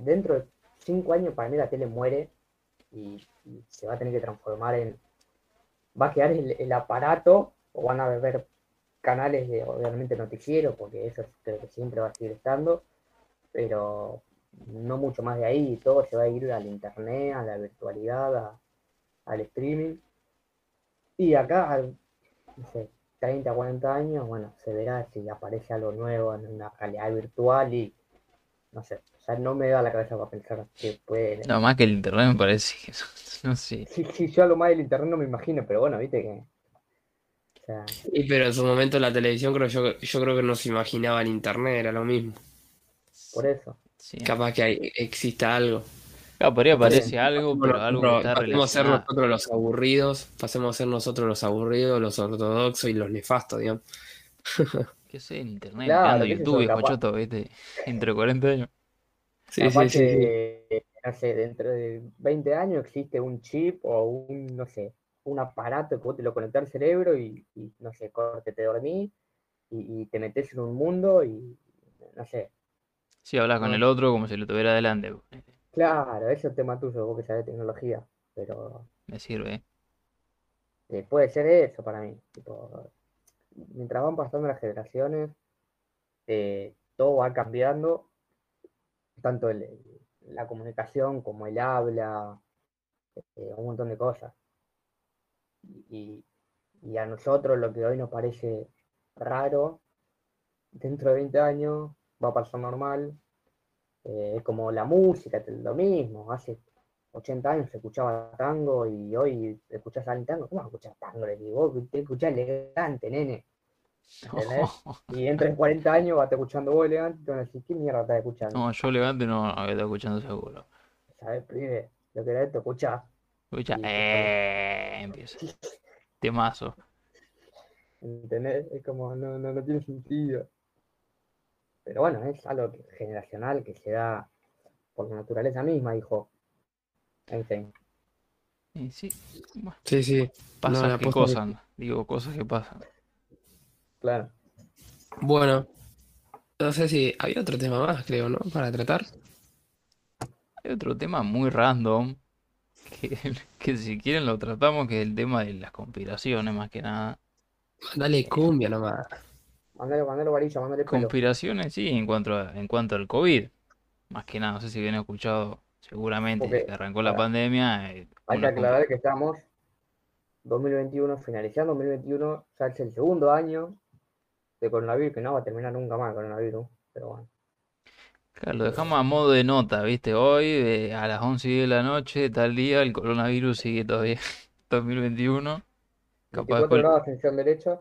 dentro de cinco años, para mí la tele muere y, se va a tener que transformar en. Va a quedar el, aparato, o van a haber canales de, obviamente, noticiero, porque eso creo que siempre va a seguir estando, pero no mucho más de ahí, todo se va a ir al internet, a la virtualidad, al streaming. Y acá, no sé, 30, 40 años, bueno, se verá si aparece algo nuevo en una calidad virtual y no sé, o sea, no me da la cabeza para pensar que puede... No, más que el internet me parece que no sé. Sí, sí, yo lo más del internet no me imagino, pero bueno, viste que... Y pero en su momento la televisión creo yo, yo creo que no se imaginaba el internet, era lo mismo. Por eso. Capaz que hay, exista algo. Claro, podría parecer algo, pero algo que está Pasemos a ser nosotros los aburridos, pasemos a ser nosotros los aburridos, los ortodoxos y los nefastos, digamos. ¿Qué sé? En internet, claro, YouTube, hijo choto, ¿viste? Entre 40 años. Sí, sí, sí, No sé, dentro de 20 años existe un chip o un, no sé, un aparato que vos te lo conectas al cerebro y, no sé, corte, te dormís y, y, te metes en un mundo y, no sé. Sí, hablas con el otro como si lo tuviera delante. Claro, eso es tema tuyo, vos que sabés tecnología, pero... Me sirve. Eh, puede ser eso para mí. mientras van pasando las generaciones, eh, todo va cambiando, tanto la comunicación como el habla, eh, un montón de cosas. Y, y a nosotros lo que hoy nos parece raro, dentro de 20 años va a pasar normal. Eh, es como la música, lo mismo. Hace 80 años se escuchaba tango y hoy escuchás a tango. ¿Cómo escuchás tango? Le digo, vos te escuchás elegante, nene. Y entre 40 años vas escuchando vos elegante y te van a decir, ¿qué mierda estás escuchando? No, yo elegante no, no estoy escuchando seguro. ¿Sabes, pibe? Lo que era esto, escuchás. Escucha, eh, empieza. Temazo. ¿Entendés? Es como, no, no, no tiene sentido. Pero bueno, es algo generacional que se da por la naturaleza misma, hijo. Einstein. sí. sí, sí. Pasa que cosas, digo, cosas que pasan. Claro. Bueno, no sé si había otro tema más, creo, ¿no? Para tratar. Hay otro tema muy random, que, que si quieren lo tratamos, que es el tema de las conspiraciones, más que nada. Dale cumbia nomás. Mándale, mándale varilla, mándale pelo. Conspiraciones, sí, en cuanto, a, en cuanto al COVID. Más que nada, no sé si bien escuchado seguramente que arrancó la pandemia. Eh, hay que aclarar que estamos 2021, finalizando 2021, ya es el segundo año de coronavirus, que no va a terminar nunca más el coronavirus, pero bueno. Claro, lo dejamos a modo de nota, ¿viste? Hoy, a las 11 de la noche, tal día, el coronavirus sigue todavía 2021.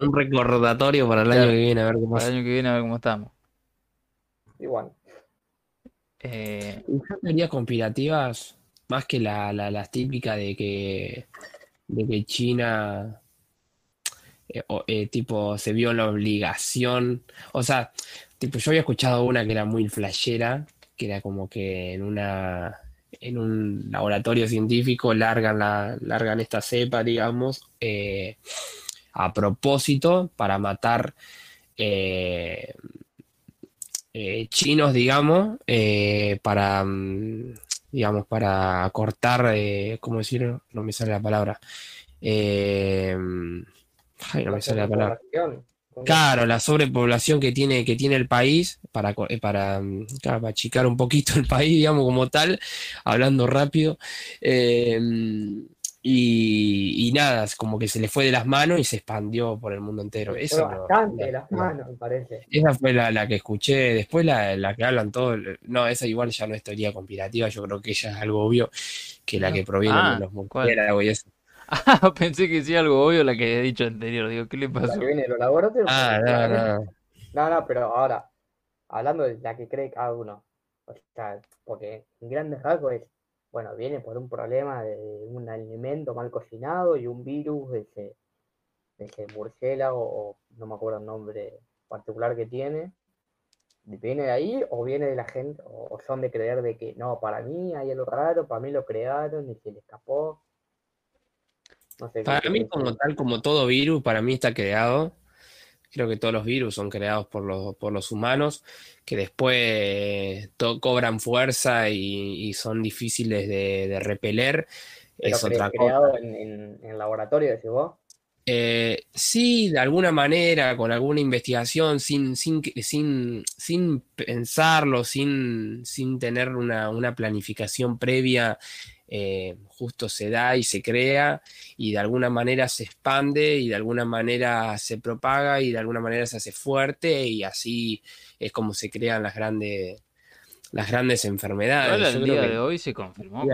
Un recordatorio para el año que viene, a ver cómo Para el año que viene, a ver cómo estamos. Igual. Eh... teorías conspirativas, más que la, las típicas de que, de que China eh, eh, tipo se vio la obligación. O sea, tipo, yo había escuchado una que era muy flashera, que era como que en una en un laboratorio científico largan, la, largan esta cepa, digamos, eh, a propósito para matar eh, eh, chinos, digamos, para, mm, digamos, para cortar, ¿cómo decirlo? No me sale la palabra. ay, no me sale la palabra. Claro, la sobrepoblación que tiene, que tiene el país para, eh, para, mm, para achicar un poquito el país, digamos, como tal, hablando rápido. Em, y, nada, como que se le fue de las manos y se expandió por el mundo entero. Eso, bastante de las manos, me parece. Esa fue la, que escuché. Después la, que hablan todos. No, esa igual ya no es teoría conspirativa. Yo creo que ella es algo obvio que la que proviene de ah, los murciélagos y eso. Ah, pensé que sí algo obvio la que había dicho anterior. Digo, ¿qué le pasó? que viene los laboratorios. Ah, no, no. No, no, pero ahora, hablando de la que cree cada uno. O sea, porque en grandes rasgos es, bueno, viene por un problema de un alimento mal cocinado y un virus de ese, de ese murciélago, o no me acuerdo el nombre particular que tiene. ¿Viene de ahí o viene de la gente, o son de creer de que no, para mí hay algo raro, para mí lo crearon y se le escapó? Para mí, como tal, como todo virus, para mí está creado. Creo que todos los virus son creados por los, por los humanos, que después cobran fuerza y, son difíciles de, repeler. es otra creado En, en, laboratorio, decís vos? Eh, sí, de alguna manera, con alguna investigación, sin, sin, sin, sin pensarlo, sin, sin tener una, una planificación previa eh, justo se da y se crea y de alguna manera se expande y de alguna manera se propaga y de alguna manera se hace fuerte y así es como se crean las grandes las grandes enfermedades. el día de hoy se confirmó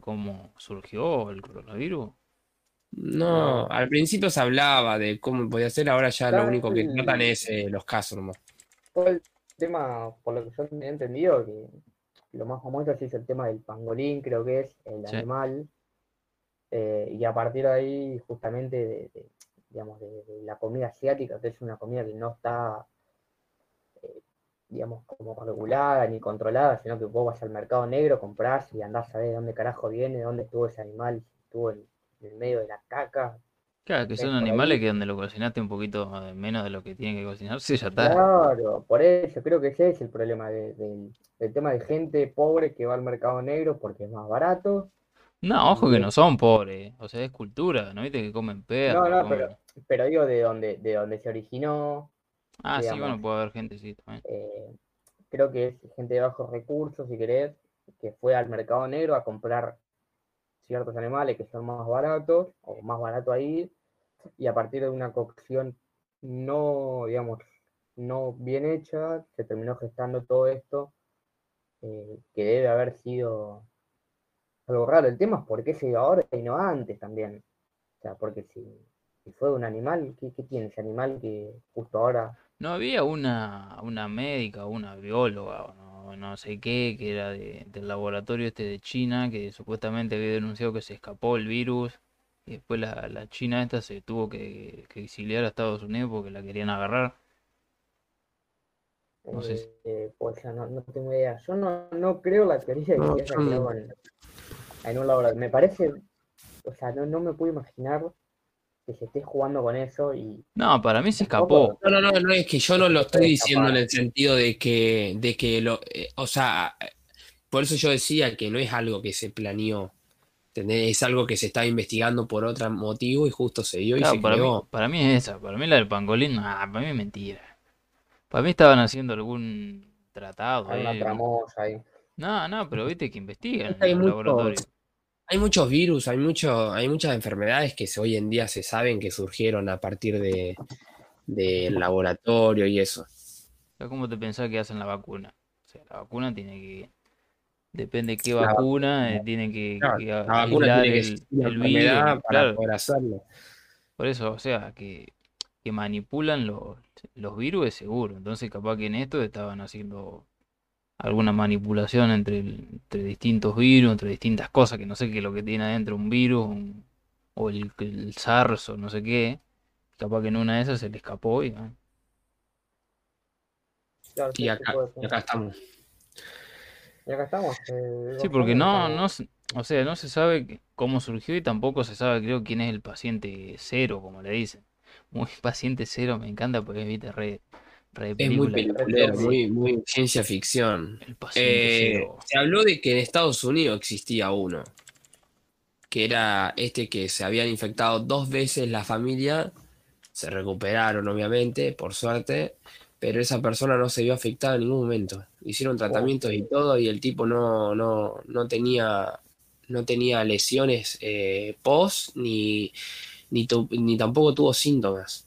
cómo, surgió el coronavirus. No, al principio se hablaba de cómo podía ser, ahora ya lo único que tratan es eh, los casos nomás. el tema, por lo que yo he entendido, que lo más famoso es el tema del pangolín, creo que es el animal. Eh, y a partir de ahí, justamente, de, digamos, de, la comida asiática, que es una comida que no está, eh, digamos, como regulada ni controlada, sino que vos vas al mercado negro, comprás y andás a ver de dónde carajo viene, dónde estuvo ese animal, si estuvo en, el medio de la caca, Claro, que son animales que donde lo cocinaste un poquito menos de lo que tiene que cocinarse, ya está. Claro, por eso creo que ese es el problema del tema de gente pobre que va al mercado negro porque es más barato No, ojo que no son pobres, o sea, es cultura, ¿no viste que comen perro? No, no, comen- pero, pero digo de donde, de donde se originó, Ah, sí, bueno, puede haber gente, sí, también. eh, creo que es gente de bajos recursos, si querés, que fue al mercado negro a comprar ciertos animales que son más baratos, o más barato ahí, y a partir de una cocción no, digamos, no bien hecha, se terminó gestando todo esto, eh, que debe haber sido algo raro. El tema es por qué se dio ahora y no antes también. O sea, porque si, fue un animal, ¿qué, tiene ese animal que justo ahora No había una, una médica, una bióloga, o no, sé qué, que era de- del laboratorio este de China, que supuestamente había denunciado que se escapó el virus, y después la, la China esta se tuvo que, que exiliar a Estados Unidos porque la querían agarrar. No sé si- Eh, pues ya no, no tengo idea. Yo no, no creo la teoría de No, que quedado en, en un laboratorio. Me parece, o sea, no, no me puedo imaginar que se esté jugando con eso y No, para mí se escapó. No, no, no, no es que yo no lo estoy diciendo en el sentido de que, de que lo, eh, o sea, eh, por eso yo decía que no es algo que se planeó, ¿entendés? Es algo que se estaba investigando por otro motivo y justo se dio y Claro, se para mí, para mí es esa, para mí la del pangolín, nah, para mí es mentira. Para mí estaban haciendo algún tratado hay una ahí. tramoya ahí. No, no, pero viste que investigan hay en los muchos- laboratorios. Hay muchos virus, hay mucho, hay muchas enfermedades que hoy en día se saben que surgieron a partir de del laboratorio y eso. ¿Cómo te pensás que hacen la vacuna? O sea, la vacuna tiene que, depende de qué La vacuna, eh, tiene que, Claro, que la vacuna tiene que el, la el virus, para claro. poder hacerlo. Por eso, o sea, que, que manipulan los, los virus es seguro. Entonces, capaz que en esto estaban haciendo alguna manipulación entre, el- entre distintos virus, entre distintas cosas, que no sé qué es lo que tiene adentro un virus, un- o el, el SARS o no sé qué. Capaz que en una de esas se le escapó y Claro, Y acá, y acá estamos. Y acá estamos. eh, Sí, porque no, no, se- o sea, no se sabe cómo surgió y tampoco se sabe, creo, quién es el paciente cero, como le dicen. Muy paciente cero, me encanta porque viste re, re Es muy peliculero, muy, muy ciencia ficción. Eh, se habló de que en Estados Unidos existía uno, que era este que se habían infectado dos veces la familia, se recuperaron obviamente, por suerte, pero esa persona no se vio afectada en ningún momento. Hicieron tratamientos y todo y el tipo no, no, no tenía, no tenía lesiones eh, post ni, ni, tu- ni tampoco tuvo síntomas.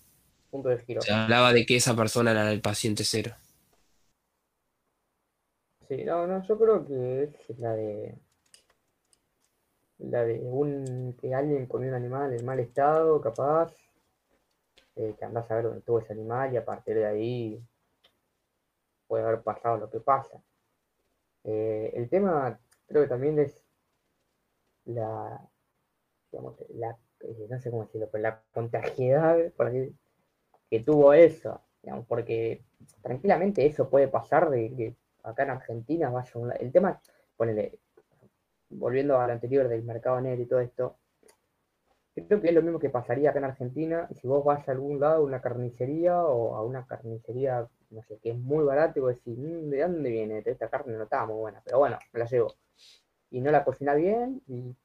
Punto de giro. Se hablaba de que esa persona era el paciente cero. Sí, no, no, yo creo que es la de la de un que alguien comió un animal en mal estado, capaz, eh, que andás a ver dónde estuvo ese animal y a partir de ahí puede haber pasado lo que pasa. Eh, el tema creo que también es la, digamos, la eh, no sé cómo decirlo, pero la contagiedad por así, que tuvo eso, digamos, porque tranquilamente eso puede pasar de que acá en Argentina vaya un El tema, ponele, volviendo al anterior del mercado negro y todo esto, creo que es lo mismo que pasaría acá en Argentina si vos vas a algún lado, a una carnicería o a una carnicería, no sé, que es muy barato y vos decís, "Mm, ¿de dónde viene? Esta carne no está muy buena, pero bueno, me la llevo. Y no la cocina bien y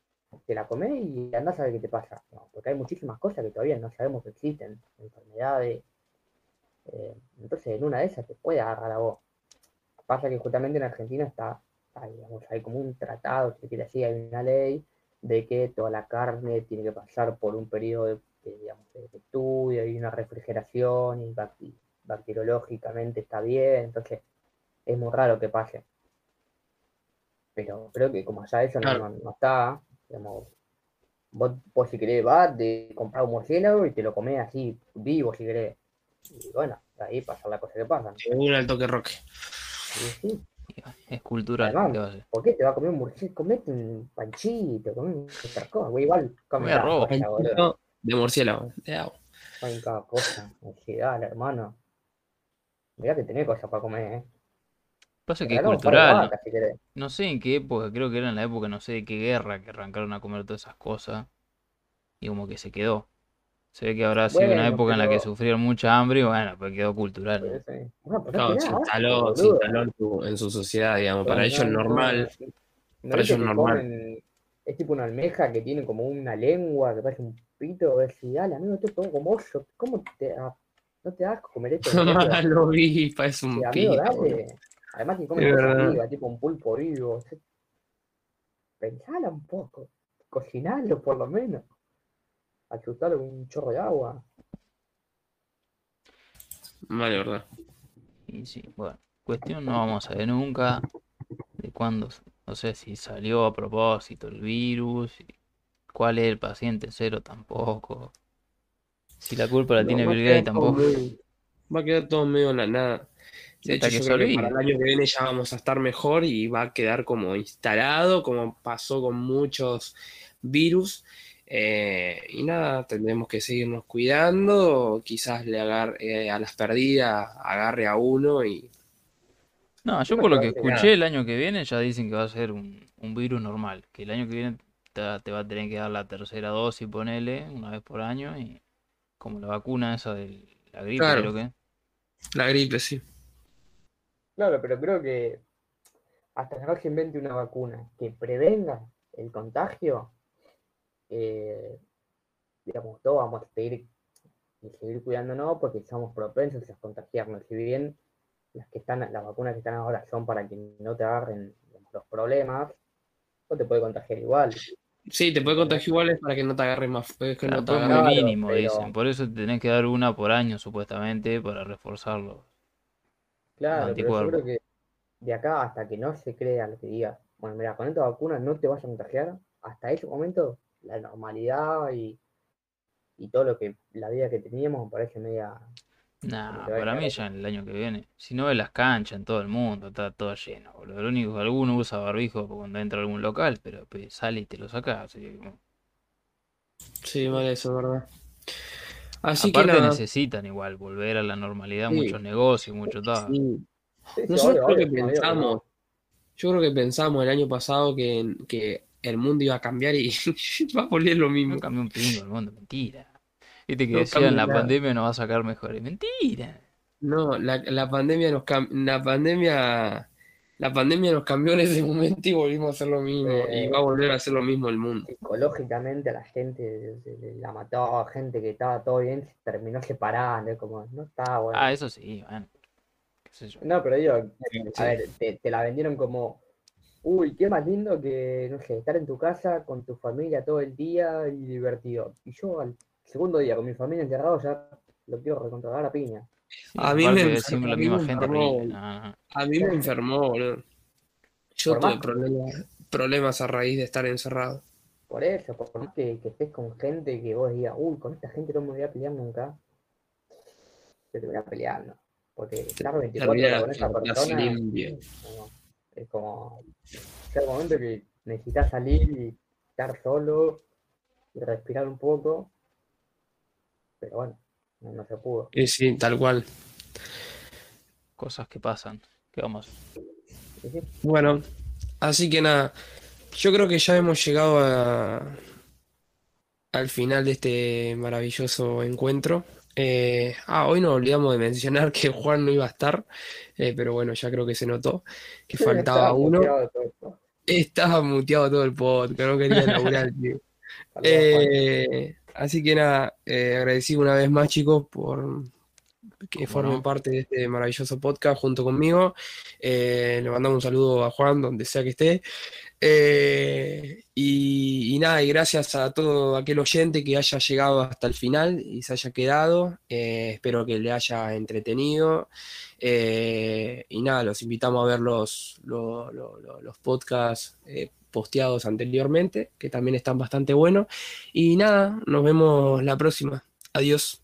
te la comés y andás a ver qué te pasa. No, porque hay muchísimas cosas que todavía no sabemos que existen, enfermedades. eh, entonces, en una de esas te puede agarrar a vos. Pasa que justamente en Argentina está, está, digamos, hay como un tratado, si quiere decir, hay una ley de que toda la carne tiene que pasar por un periodo de, de, digamos, de estudio y una refrigeración y bacteriológicamente está bien, entonces es muy raro que pase. Pero creo que como allá eso no, Claro. no- no está, digamos, vos, vos si querés vas, de comprar un murciélago y te lo comés así, vivo si querés. Y bueno, ahí pasa la cosa que pasa. Un alto que roque. Y sí, ah, Es cultural, Además. ¿por qué te va a comer un murciélago? Comete un panchito, comete otra cosa, güey, igual come arroz. de murciélago. de agua. Comen cada cosa. Sí, hermano. Mirá que tenés cosas para comer, eh. Pasa que es cultural. si. No sé en qué época, creo que era en la época, no sé de qué guerra, que arrancaron a comer todas esas cosas. Y como que se quedó. Se ve que habrá sido una Bueno, época en la que sufrieron mucha hambre y bueno, pues quedó cultural. ¿no? sí. Bueno, pero Claro, no se instaló, se instaló en, su, en su sociedad, digamos. Para Pero ellos es no- normal. no- no para ellos es normal. comen- es tipo una almeja que tiene como una lengua que parece un pito, a ver si, dale, amigo, esto es todo como yo, ¿cómo te, ah, no te das comer esto? mierda? Lo vi, parece un Sí, amigo, pito. dale. Además que come Es cosas vivas, tipo un pulpo vivo. Pensala un poco, cocinalo por lo menos. Con un chorro de agua. Vale, verdad. Y sí, bueno, cuestión no vamos a ver nunca de cuándo, no sé si salió a propósito el virus, cuál es el paciente cero tampoco. Si la culpa la No, tiene Bill Gates tampoco. medio- Va a quedar todo medio en la nada. De hecho, yo creo que para el año que viene ya vamos a estar mejor y va a quedar como instalado, como pasó con muchos virus. Eh, y nada, tendremos que seguirnos cuidando. Quizás le agarre eh, a las perdidas, agarre a uno y No, yo por lo que nada. escuché el año que viene ya dicen que va a ser un, un virus normal, que el año que viene te, va- te va a tener que dar la tercera dosis, ponele, una vez por año, y como la vacuna esa de la gripe, Claro. creo que. la gripe, sí. Claro, pero creo que hasta que no se invente una vacuna que prevenga el contagio, eh, digamos, todos vamos a seguir, y seguir cuidándonos porque somos propensos a contagiarnos. Si bien las que están, las vacunas que están ahora son para que no te agarren los problemas, no te puede contagiar igual. Sí, te puede contagiar igual es para que no te agarre más, es que Claro, no te pero es agarre. Claro, mínimo, pero- dicen. Por eso te tenés que dar una por año, supuestamente, para reforzarlo. Claro, pero yo creo que de acá hasta que no se crea lo que diga, bueno, mira, con esta vacuna no te vas a contagiar, hasta ese momento la normalidad y, y todo lo que la vida que teníamos me parece media... Nah, para mí ya en el año que viene. Si no ves las canchas en todo el mundo, está todo lleno, boludo. Lo único que alguno usa barbijo cuando entra a algún local, pero pues, sale y te lo saca. así que, Sí, vale, eso es verdad. Así que Aparte nada. necesitan igual volver a la normalidad Sí. muchos negocios, mucho todo. Sí. Nosotros obvio, creo que no pensamos, yo creo que pensamos el año pasado que, que el mundo iba a cambiar y va a volver lo mismo. No cambió un pingo el mundo, mentira. Viste que No decían la nada. pandemia nos va a sacar mejores. Mentira. No, la, la pandemia nos cam- la pandemia, la pandemia nos cambió en ese momento y volvimos a hacer lo mismo. Eh. Y va a volver a hacer lo mismo el mundo. Psicológicamente a la gente la mató, gente que estaba todo bien se terminó separando, es como, no está bueno. Ah, eso sí, bueno. Qué sé yo. No, pero digo, Sí. A ver, te, te la vendieron como, uy, qué más lindo que, no sé, estar en tu casa con tu familia todo el día y divertido. Y yo al segundo día con mi familia encerrado ya lo quiero recontrolar a piña. Sí, A mí me a mí enfermó, no. A mí me enfermó, boludo. Yo tuve problemas, problemas a raíz de estar encerrado. Por eso, por más que, que estés con gente que vos digas, uy, con esta gente no me voy a pelear nunca, te voy a peleando. Porque estar 24 horas con esa persona, limpio. no, es como, llega un momento que necesitas salir y estar solo y respirar un poco. Pero bueno, no, se pudo. Y sí, tal cual. Cosas que pasan. ¿Qué vamos? Sí, Bueno, así que nada, yo creo que ya hemos llegado a- al final de este maravilloso encuentro. Eh, ah, hoy nos olvidamos de mencionar que Juan no iba a estar, eh, pero bueno, ya creo que se notó que faltaba estaba uno. Estaba muteado todo el podcast, no quería laburar el tío. Eh, así que nada, eh, agradecido una vez más, chicos, por que formen parte de este maravilloso podcast junto conmigo. Eh, le mandamos un saludo a Juan, donde sea que esté. Eh, y, y nada, y gracias a todo aquel oyente que haya llegado hasta el final y se haya quedado. Eh, espero que le haya entretenido. Y nada, los invitamos a ver los, lo- lo- lo- los podcasts posteados anteriormente, que también están bastante buenos. Y nada, nos vemos la próxima. Adiós.